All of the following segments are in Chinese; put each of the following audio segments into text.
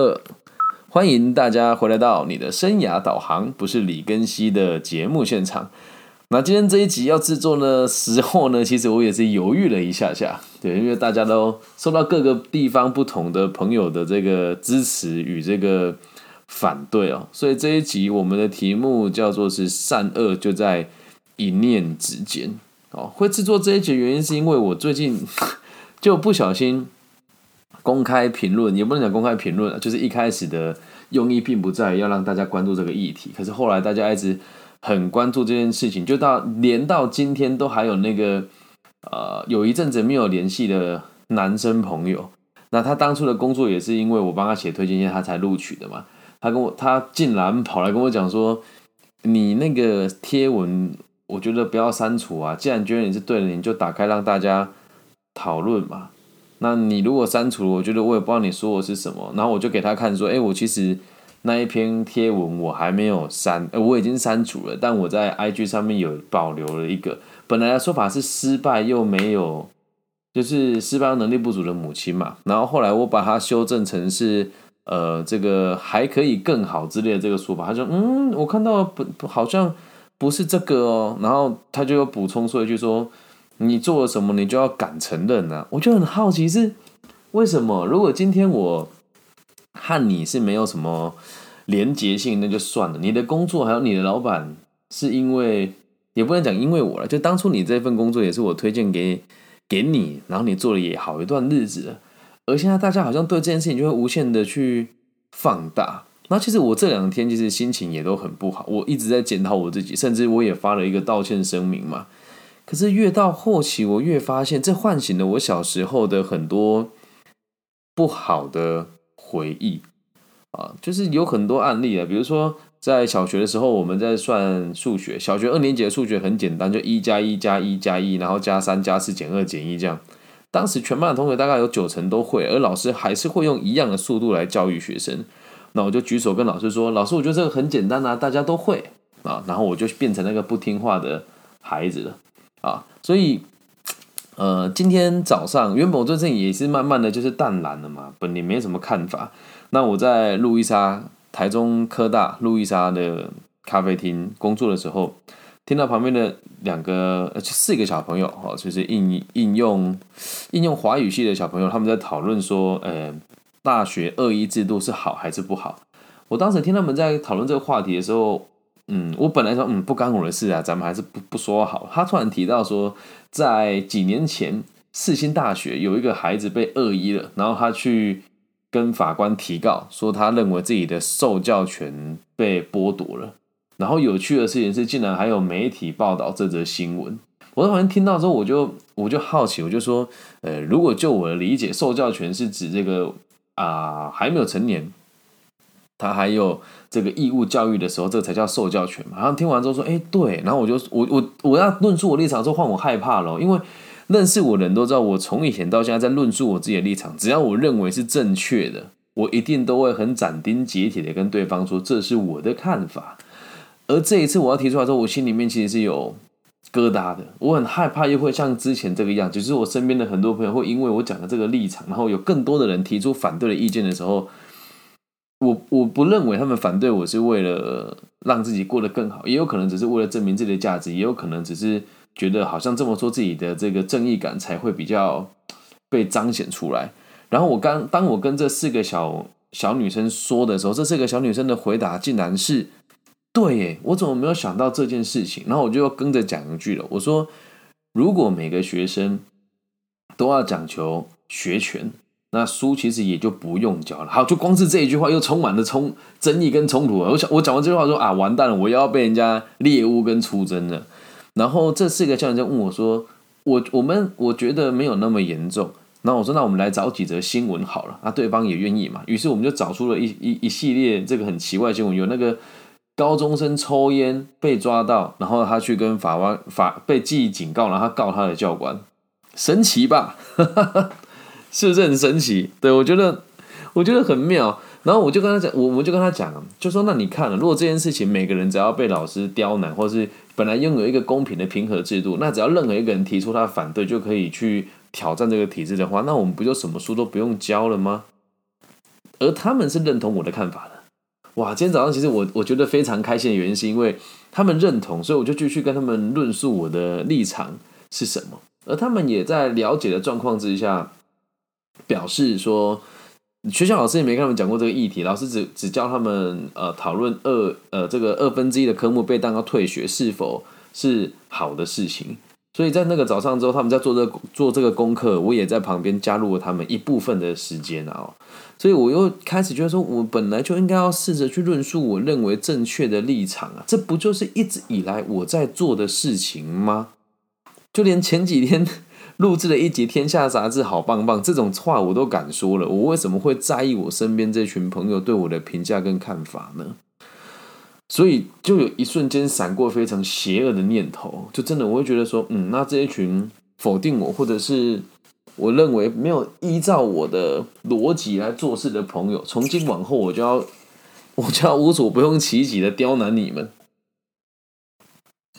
二，欢迎大家回来到你的生涯导航，不是李根熙的节目现场。那今天这一集要制作的时候呢，其实我也是犹豫了一下下，对，因为大家都受到各个地方不同的朋友的这个支持与这个反对哦，所以这一集我们的题目叫做是善恶就在一念之间哦。会制作这一集原因是因为我最近 就不小心公开评论，也不能讲公开评论，就是一开始的用意并不在要让大家关注这个议题，可是后来大家一直。很关注这件事情，就到连到今天都还有那个呃，有一阵子没有联系的男生朋友。那他当初的工作也是因为我帮他写推荐信，他才录取的嘛。他跟我，他竟然跑来跟我讲说：“你那个贴文，我觉得不要删除啊。既然觉得你是对的，你就打开让大家讨论嘛。那你如果删除，我觉得我也不知道你说的是什么。然后我就给他看说：，哎，我其实。”那一篇贴文我还没有删，呃，我已经删除了，但我在 IG 上面有保留了一个。本来的说法是失败又没有，就是失败能力不足的母亲嘛。然后后来我把它修正成是，呃，这个还可以更好之类的这个说法。他说，嗯，我看到不好像不是这个哦。然后他就又补充说一句说，你做了什么，你就要敢承认呢？我就很好奇是为什么？如果今天我。和你是没有什么连结性，那就算了。你的工作还有你的老板，是因为也不能讲因为我了，就当初你这份工作也是我推荐给给你，然后你做了也好一段日子。而现在大家好像对这件事情就会无限的去放大。那其实我这两天其实心情也都很不好，我一直在检讨我自己，甚至我也发了一个道歉声明嘛。可是越到后期，我越发现这唤醒了我小时候的很多不好的。回忆啊，就是有很多案例啊，比如说在小学的时候，我们在算数学，小学二年级的数学很简单，就一加一加一加一，然后加三加四减二减一这样。当时全班的同学大概有九成都会，而老师还是会用一样的速度来教育学生。那我就举手跟老师说：“老师，我觉得这个很简单啊，大家都会啊。”然后我就变成那个不听话的孩子了啊，所以。呃，今天早上原本我对这也是慢慢的就是淡然了嘛，本也没什么看法。那我在路易莎台中科大路易莎的咖啡厅工作的时候，听到旁边的两个呃四个小朋友哦，就是应应用应用华语系的小朋友，他们在讨论说，呃，大学二一制度是好还是不好？我当时听他们在讨论这个话题的时候。嗯，我本来说嗯不干我的事啊，咱们还是不不说好。他突然提到说，在几年前世新大学有一个孩子被恶意了，然后他去跟法官提告，说他认为自己的受教权被剥夺了。然后有趣的事情是，竟然还有媒体报道这则新闻。我在旁边听到之后，我就我就好奇，我就说，呃，如果就我的理解，受教权是指这个啊还没有成年。他还有这个义务教育的时候，这才叫受教权嘛。然后听完之后说：“哎，对。”然后我就我我我要论述我立场，之后换我害怕了，因为认识我的人都知道，我从以前到现在在论述我自己的立场，只要我认为是正确的，我一定都会很斩钉截铁的跟对方说这是我的看法。而这一次我要提出来之后，我心里面其实是有疙瘩的，我很害怕又会像之前这个样，就是我身边的很多朋友会因为我讲的这个立场，然后有更多的人提出反对的意见的时候。我我不认为他们反对我是为了让自己过得更好，也有可能只是为了证明自己的价值，也有可能只是觉得好像这么说自己的这个正义感才会比较被彰显出来。然后我刚当我跟这四个小小女生说的时候，这四个小女生的回答竟然是对耶，我怎么没有想到这件事情？然后我就跟着讲一句了，我说如果每个学生都要讲求学权。那书其实也就不用教了。好，就光是这一句话又充满了冲争议跟冲突。我想我讲完这句话说啊，完蛋了，我又要被人家猎物跟出征了。然后这四个教人在问我说，我我们我觉得没有那么严重。然后我说那我们来找几则新闻好了。那对方也愿意嘛？于是我们就找出了一一一系列这个很奇怪新闻，有那个高中生抽烟被抓到，然后他去跟法官法被记警告，然后他告他的教官，神奇吧？是不是很神奇？对我觉得，我觉得很妙。然后我就跟他讲，我我就跟他讲，就说那你看了，如果这件事情每个人只要被老师刁难，或是本来拥有一个公平的平和制度，那只要任何一个人提出他反对，就可以去挑战这个体制的话，那我们不就什么书都不用教了吗？而他们是认同我的看法的。哇，今天早上其实我我觉得非常开心的原因，是因为他们认同，所以我就继续跟他们论述我的立场是什么，而他们也在了解的状况之下，表示说，学校老师也没跟他们讲过这个议题，老师只只教他们呃讨论二呃这个二分之一的科目被当要退学是否是好的事情。所以在那个早上之后，他们在做这做这个功课，我也在旁边加入了他们一部分的时间啊。所以我又开始觉得说，我本来就应该要试着去论述我认为正确的立场啊，这不就是一直以来我在做的事情吗？就连前几天录制了一集《天下杂志》，好棒棒，这种话我都敢说了，我为什么会在意我身边这群朋友对我的评价跟看法呢？所以就有一瞬间闪过非常邪恶的念头，就真的我会觉得说，嗯，那这一群否定我，或者是我认为没有依照我的逻辑来做事的朋友，从今往后我就要我就要无所不用其极的刁难你们。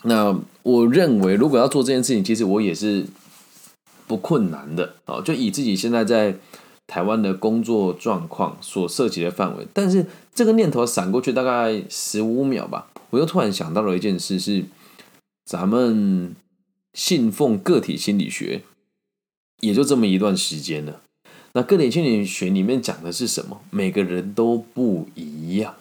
那我认为，如果要做这件事情，其实我也是不困难的啊，就以自己现在在。台湾的工作状况所涉及的范围，但是这个念头闪过去大概十五秒吧，我又突然想到了一件事，是咱们信奉个体心理学，也就这么一段时间了。那个体心理学里面讲的是什么？每个人都不一样，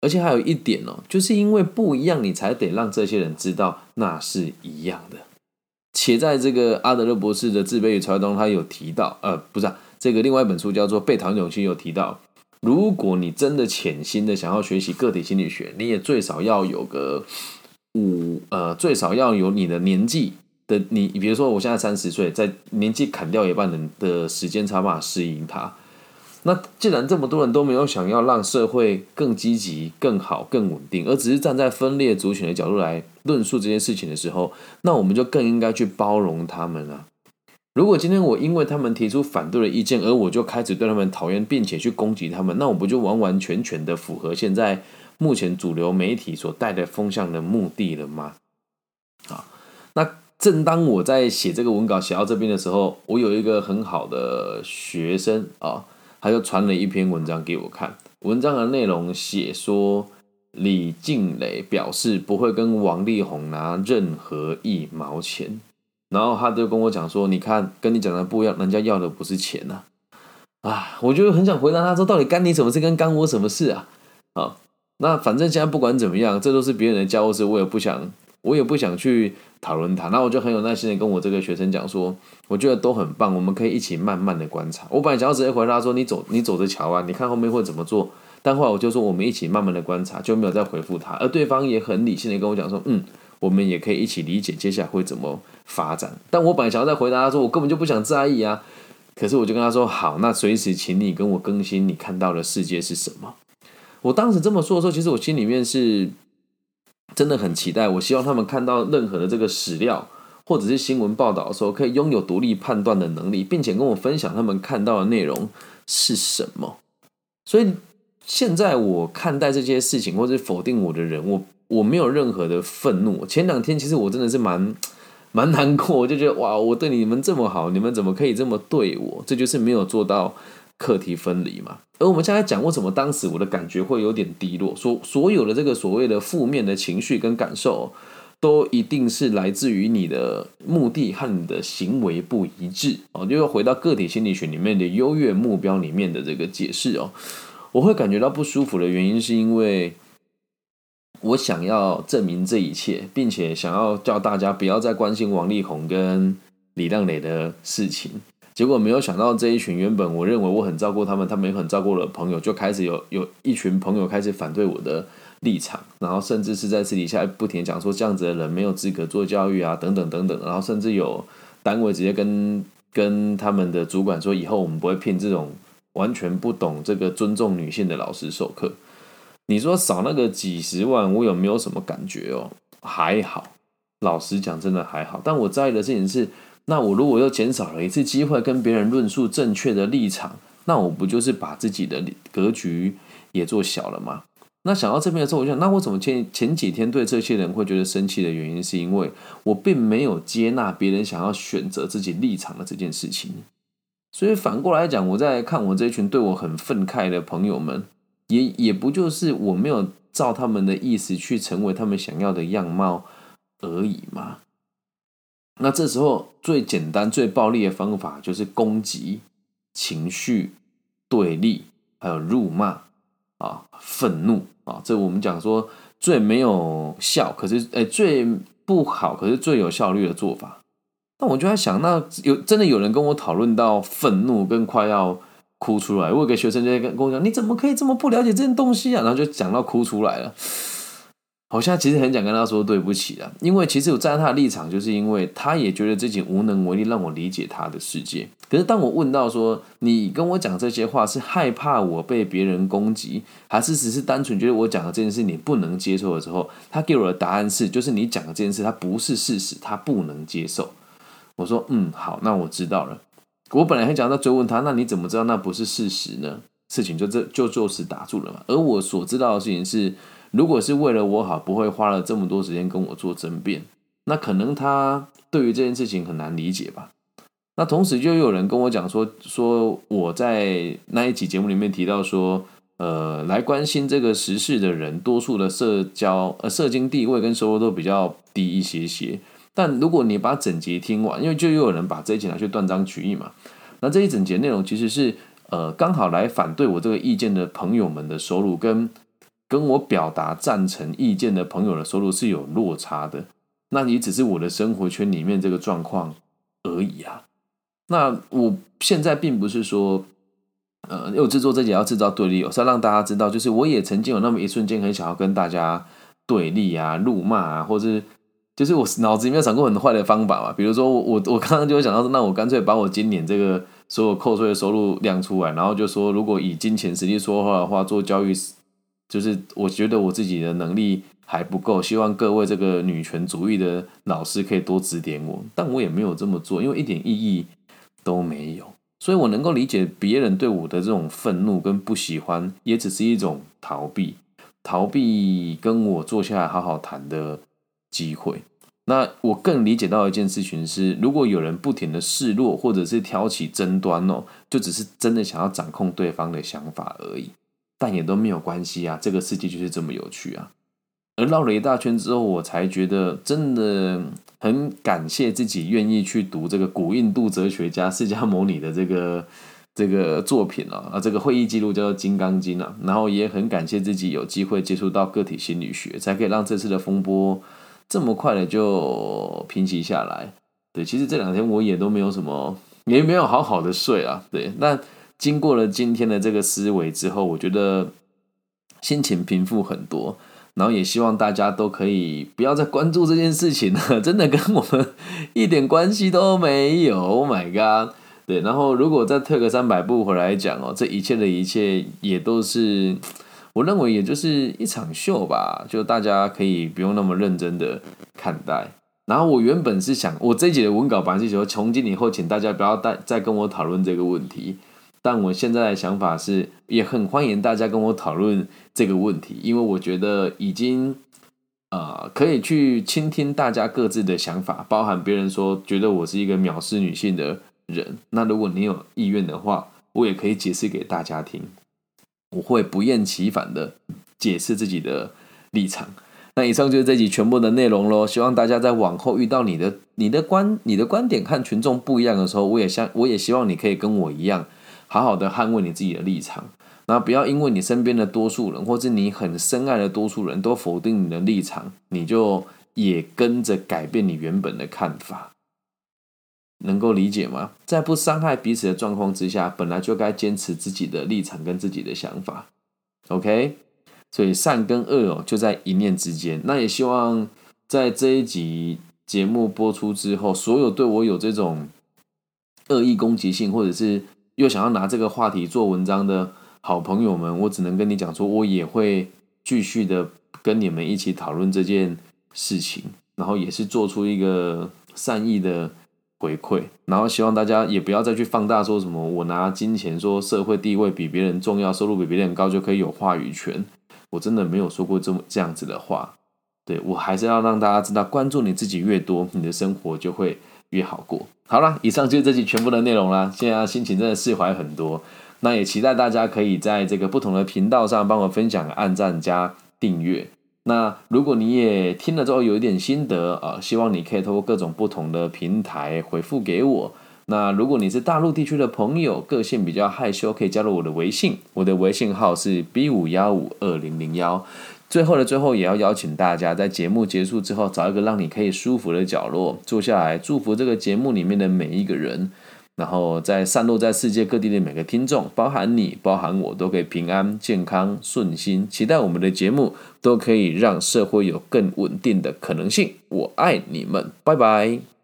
而且还有一点哦，就是因为不一样，你才得让这些人知道那是一样的。且在这个阿德勒博士的自卑与超越中，他有提到，呃，不是啊，这个另外一本书叫做《被讨厌勇气》有提到，如果你真的潜心的想要学习个体心理学，你也最少要有个五，呃，最少要有你的年纪的你，比如说我现在三十岁，在年纪砍掉一半的的时间，才办法适应它。那既然这么多人都没有想要让社会更积极、更好、更稳定，而只是站在分裂族群的角度来论述这件事情的时候，那我们就更应该去包容他们啊！如果今天我因为他们提出反对的意见，而我就开始对他们讨厌，并且去攻击他们，那我不就完完全全的符合现在目前主流媒体所带的风向的目的了吗？啊，那正当我在写这个文稿写到这边的时候，我有一个很好的学生啊。他就传了一篇文章给我看，文章的内容写说李静蕾表示不会跟王力宏拿任何一毛钱，然后他就跟我讲说：“你看，跟你讲的不一样，人家要的不是钱呐。”啊，我就很想回答他说：“到底干你什么事，跟干我什么事啊？”啊，那反正现在不管怎么样，这都是别人的家务事，我也不想。我也不想去讨论它，那我就很有耐心的跟我这个学生讲说，我觉得都很棒，我们可以一起慢慢的观察。我本来想要直接回答说，你走，你走着瞧啊，你看后面会怎么做。但后来我就说，我们一起慢慢的观察，就没有再回复他。而对方也很理性的跟我讲说，嗯，我们也可以一起理解接下来会怎么发展。但我本来想要再回答他说，我根本就不想在意啊。可是我就跟他说，好，那随时请你跟我更新你看到的世界是什么。我当时这么说的时候，其实我心里面是。真的很期待，我希望他们看到任何的这个史料或者是新闻报道的时候，可以拥有独立判断的能力，并且跟我分享他们看到的内容是什么。所以现在我看待这些事情，或者否定我的人，我我没有任何的愤怒。前两天其实我真的是蛮 蛮难过，我就觉得哇，我对你们这么好，你们怎么可以这么对我？这就是没有做到。课题分离嘛，而我们现在讲为什么当时我的感觉会有点低落，所所有的这个所谓的负面的情绪跟感受，都一定是来自于你的目的和你的行为不一致哦。就要回到个体心理学里面的优越目标里面的这个解释哦，我会感觉到不舒服的原因是因为我想要证明这一切，并且想要叫大家不要再关心王力宏跟李亮磊的事情。结果没有想到这一群原本我认为我很照顾他们，他们也很照顾我的朋友，就开始有有一群朋友开始反对我的立场，然后甚至是在私底下不停讲说这样子的人没有资格做教育啊，等等等等，然后甚至有单位直接跟跟他们的主管说，以后我们不会聘这种完全不懂这个尊重女性的老师授课。你说少那个几十万，我有没有什么感觉哦？还好，老实讲，真的还好。但我在意的事情是。那我如果又减少了一次机会跟别人论述正确的立场，那我不就是把自己的格局也做小了吗？那想到这边的时候，我想，那我怎么前前几天对这些人会觉得生气的原因，是因为我并没有接纳别人想要选择自己立场的这件事情。所以反过来讲，我在看我这一群对我很愤慨的朋友们，也也不就是我没有照他们的意思去成为他们想要的样貌而已嘛？那这时候最简单、最暴力的方法就是攻击、情绪对立，还有辱骂啊、愤怒啊。这我们讲说最没有效，可是哎最不好，可是最有效率的做法。那我就在想，那有真的有人跟我讨论到愤怒跟快要哭出来。我有个学生就在跟跟我讲，你怎么可以这么不了解这件东西啊？然后就讲到哭出来了。好像其实很想跟他说对不起啊，因为其实我站在他的立场，就是因为他也觉得自己无能为力，让我理解他的世界。可是当我问到说，你跟我讲这些话是害怕我被别人攻击，还是只是单纯觉得我讲的这件事你不能接受的时候，他给我的答案是，就是你讲的这件事它不是事实，他不能接受。我说嗯好，那我知道了。我本来很想再追问他，那你怎么知道那不是事实呢？事情就这就就此打住了嘛。而我所知道的事情是，如果是为了我好，不会花了这么多时间跟我做争辩。那可能他对于这件事情很难理解吧。那同时就有人跟我讲说，说我在那一集节目里面提到说，呃，来关心这个时事的人，多数的社交呃社经地位跟收入都比较低一些些。但如果你把整节听完，因为就又有人把这一集拿去断章取义嘛，那这一整节内容其实是呃刚好来反对我这个意见的朋友们的收入跟跟我表达赞成意见的朋友的收入是有落差的，那你只是我的生活圈里面这个状况而已啊。那我现在并不是说呃又制作这节要制造对立，我是要让大家知道，就是我也曾经有那么一瞬间很想要跟大家对立啊、怒骂啊，或者。就是我脑子里面想过很坏的方法嘛，比如说我我我刚刚就会想到说，那我干脆把我今年这个所有扣税的收入亮出来，然后就说，如果以金钱实力说话的话，做教育，就是我觉得我自己的能力还不够，希望各位这个女权主义的老师可以多指点我，但我也没有这么做，因为一点意义都没有，所以我能够理解别人对我的这种愤怒跟不喜欢，也只是一种逃避，逃避跟我坐下来好好谈的机会。那我更理解到一件事情是，如果有人不停的示弱，或者是挑起争端哦，就只是真的想要掌控对方的想法而已，但也都没有关系啊，这个世界就是这么有趣啊。而绕了一大圈之后，我才觉得真的很感谢自己愿意去读这个古印度哲学家释迦牟尼的这个这个作品啊，啊，这个会议记录叫做《金刚经》啊，然后也很感谢自己有机会接触到个体心理学，才可以让这次的风波。这么快的就平息下来，对，其实这两天我也都没有什么，也没有好好的睡啊，对。那经过了今天的这个思维之后，我觉得心情平复很多，然后也希望大家都可以不要再关注这件事情了，真的跟我们一点关系都没有。Oh my god，对。然后如果再退个三百步回来讲哦，这一切的一切也都是。我认为也就是一场秀吧，就大家可以不用那么认真的看待。然后我原本是想，我这一节的文稿本来是说，从今以后请大家不要再再跟我讨论这个问题。但我现在的想法是，也很欢迎大家跟我讨论这个问题，因为我觉得已经呃可以去倾听大家各自的想法，包含别人说觉得我是一个藐视女性的人。那如果你有意愿的话，我也可以解释给大家听。我会不厌其烦的解释自己的立场。那以上就是这集全部的内容喽。希望大家在往后遇到你的、你的观、你的观点看群众不一样的时候，我也像我也希望你可以跟我一样，好好的捍卫你自己的立场。那不要因为你身边的多数人，或是你很深爱的多数人都否定你的立场，你就也跟着改变你原本的看法。能够理解吗？在不伤害彼此的状况之下，本来就该坚持自己的立场跟自己的想法。OK，所以善跟恶哦就在一念之间。那也希望在这一集节目播出之后，所有对我有这种恶意攻击性，或者是又想要拿这个话题做文章的好朋友们，我只能跟你讲说，我也会继续的跟你们一起讨论这件事情，然后也是做出一个善意的。回馈，然后希望大家也不要再去放大说什么我拿金钱说社会地位比别人重要，收入比别人高就可以有话语权。我真的没有说过这么这样子的话。对我还是要让大家知道，关注你自己越多，你的生活就会越好过。好了，以上就是这期全部的内容啦。现在心情真的释怀很多，那也期待大家可以在这个不同的频道上帮我分享、按赞加订阅。那如果你也听了之后有一点心得啊，希望你可以通过各种不同的平台回复给我。那如果你是大陆地区的朋友，个性比较害羞，可以加入我的微信，我的微信号是 B 五幺五二零零幺。最后的最后，也要邀请大家在节目结束之后，找一个让你可以舒服的角落坐下来，祝福这个节目里面的每一个人，然后在散落在世界各地的每个听众，包含你，包含我，都可以平安、健康、顺心。期待我们的节目都可以让社会有更稳定的可能性。我爱你们，拜拜。